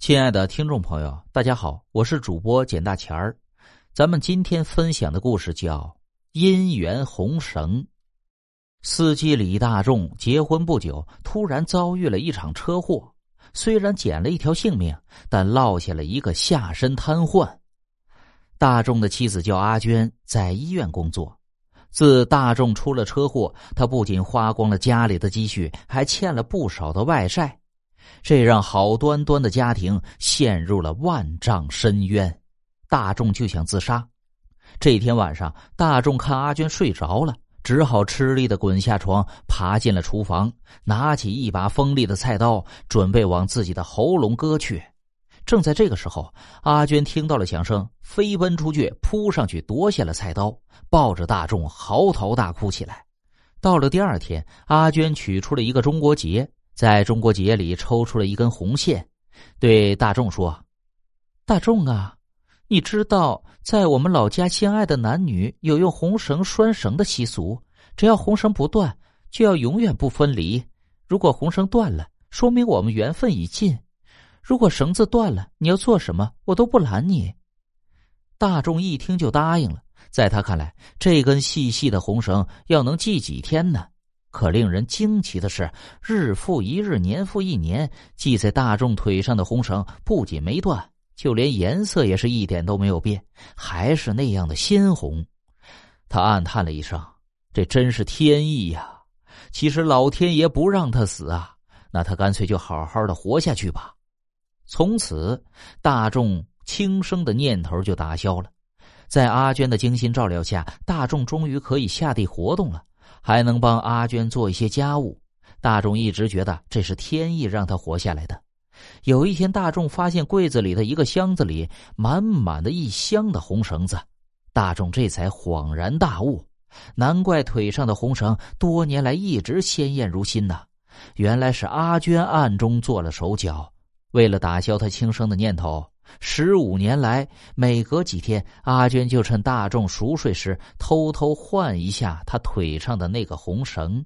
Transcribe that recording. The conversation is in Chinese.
亲爱的听众朋友，大家好，我是主播简大钱儿。咱们今天分享的故事叫《姻缘红绳》。司机李大众结婚不久，突然遭遇了一场车祸，虽然捡了一条性命，但落下了一个下身瘫痪。大众的妻子叫阿娟，在医院工作。自大众出了车祸，他不仅花光了家里的积蓄，还欠了不少的外债。这让好端端的家庭陷入了万丈深渊，大众就想自杀。这天晚上，大众看阿娟睡着了，只好吃力的滚下床，爬进了厨房，拿起一把锋利的菜刀，准备往自己的喉咙割去。正在这个时候，阿娟听到了响声，飞奔出去，扑上去夺下了菜刀，抱着大众嚎啕大哭起来。到了第二天，阿娟取出了一个中国结。在中国结里抽出了一根红线，对大众说：“大众啊，你知道在我们老家相爱的男女有用红绳拴绳的习俗，只要红绳不断，就要永远不分离。如果红绳断了，说明我们缘分已尽；如果绳子断了，你要做什么，我都不拦你。”大众一听就答应了。在他看来，这根细细的红绳要能系几天呢？可令人惊奇的是，日复一日，年复一年，系在大众腿上的红绳不仅没断，就连颜色也是一点都没有变，还是那样的鲜红。他暗叹了一声：“这真是天意呀！其实老天爷不让他死啊，那他干脆就好好的活下去吧。”从此，大众轻生的念头就打消了。在阿娟的精心照料下，大众终于可以下地活动了。还能帮阿娟做一些家务，大众一直觉得这是天意让他活下来的。有一天，大众发现柜子里的一个箱子里满满的一箱的红绳子，大众这才恍然大悟，难怪腿上的红绳多年来一直鲜艳如新呢！原来是阿娟暗中做了手脚，为了打消他轻生的念头。十五年来，每隔几天，阿娟就趁大众熟睡时，偷偷换一下她腿上的那个红绳。